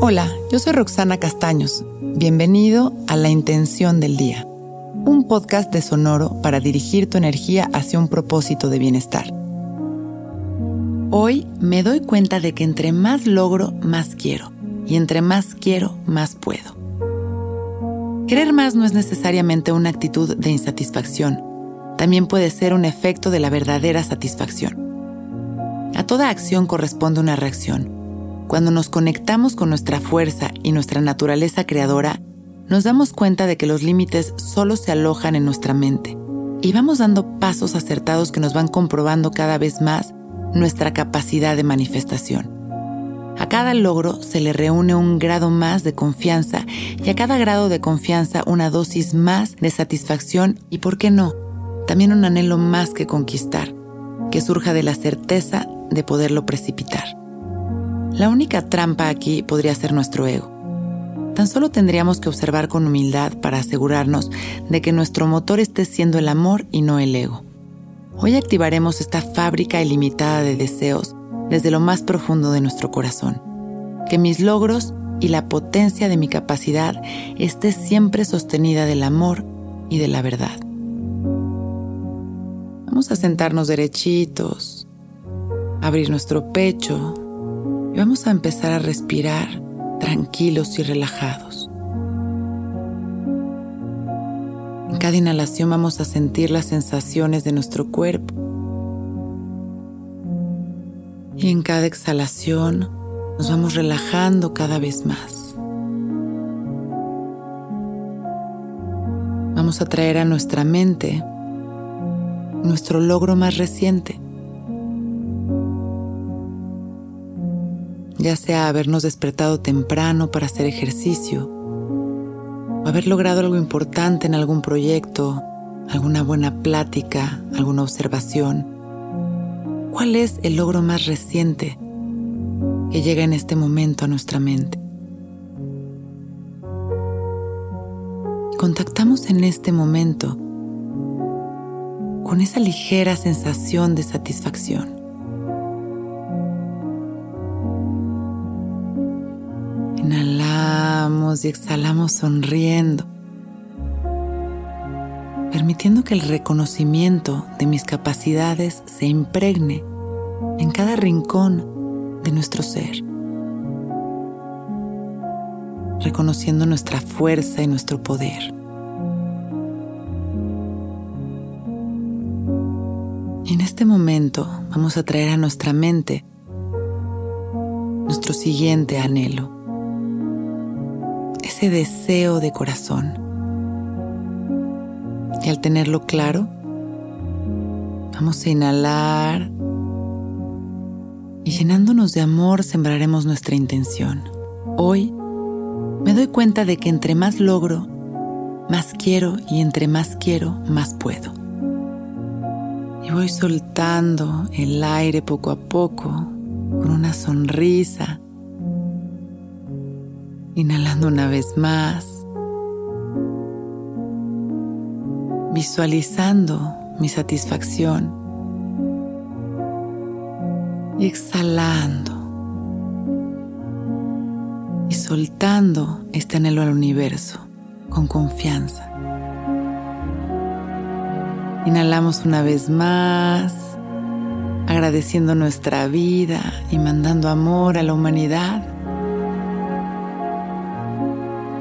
Hola, yo soy Roxana Castaños. Bienvenido a La Intención del Día, un podcast de Sonoro para dirigir tu energía hacia un propósito de bienestar. Hoy me doy cuenta de que entre más logro, más quiero, y entre más quiero, más puedo. Querer más no es necesariamente una actitud de insatisfacción, también puede ser un efecto de la verdadera satisfacción. A toda acción corresponde una reacción. Cuando nos conectamos con nuestra fuerza y nuestra naturaleza creadora, nos damos cuenta de que los límites solo se alojan en nuestra mente y vamos dando pasos acertados que nos van comprobando cada vez más nuestra capacidad de manifestación. A cada logro se le reúne un grado más de confianza y a cada grado de confianza una dosis más de satisfacción y, ¿por qué no?, también un anhelo más que conquistar, que surja de la certeza de poderlo precipitar. La única trampa aquí podría ser nuestro ego. Tan solo tendríamos que observar con humildad para asegurarnos de que nuestro motor esté siendo el amor y no el ego. Hoy activaremos esta fábrica ilimitada de deseos desde lo más profundo de nuestro corazón. Que mis logros y la potencia de mi capacidad esté siempre sostenida del amor y de la verdad. Vamos a sentarnos derechitos, abrir nuestro pecho vamos a empezar a respirar tranquilos y relajados. En cada inhalación vamos a sentir las sensaciones de nuestro cuerpo y en cada exhalación nos vamos relajando cada vez más. Vamos a traer a nuestra mente nuestro logro más reciente ya sea habernos despertado temprano para hacer ejercicio, o haber logrado algo importante en algún proyecto, alguna buena plática, alguna observación. ¿Cuál es el logro más reciente que llega en este momento a nuestra mente? Contactamos en este momento con esa ligera sensación de satisfacción. Y exhalamos sonriendo, permitiendo que el reconocimiento de mis capacidades se impregne en cada rincón de nuestro ser, reconociendo nuestra fuerza y nuestro poder. en este momento vamos a traer a nuestra mente nuestro siguiente anhelo ese deseo de corazón. Y al tenerlo claro, vamos a inhalar y llenándonos de amor sembraremos nuestra intención. Hoy me doy cuenta de que entre más logro, más quiero y entre más quiero, más puedo. Y voy soltando el aire poco a poco con una sonrisa Inhalando una vez más. Visualizando mi satisfacción. Y exhalando. Y soltando este anhelo al universo con confianza. Inhalamos una vez más, agradeciendo nuestra vida y mandando amor a la humanidad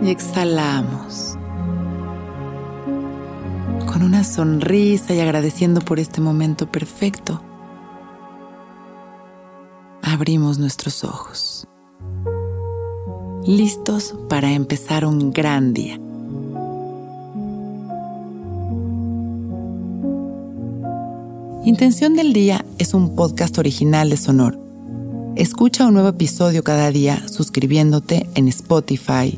y exhalamos con una sonrisa y agradeciendo por este momento perfecto. Abrimos nuestros ojos, listos para empezar un gran día. Intención del Día es un podcast original de Sonor. Escucha un nuevo episodio cada día suscribiéndote en Spotify,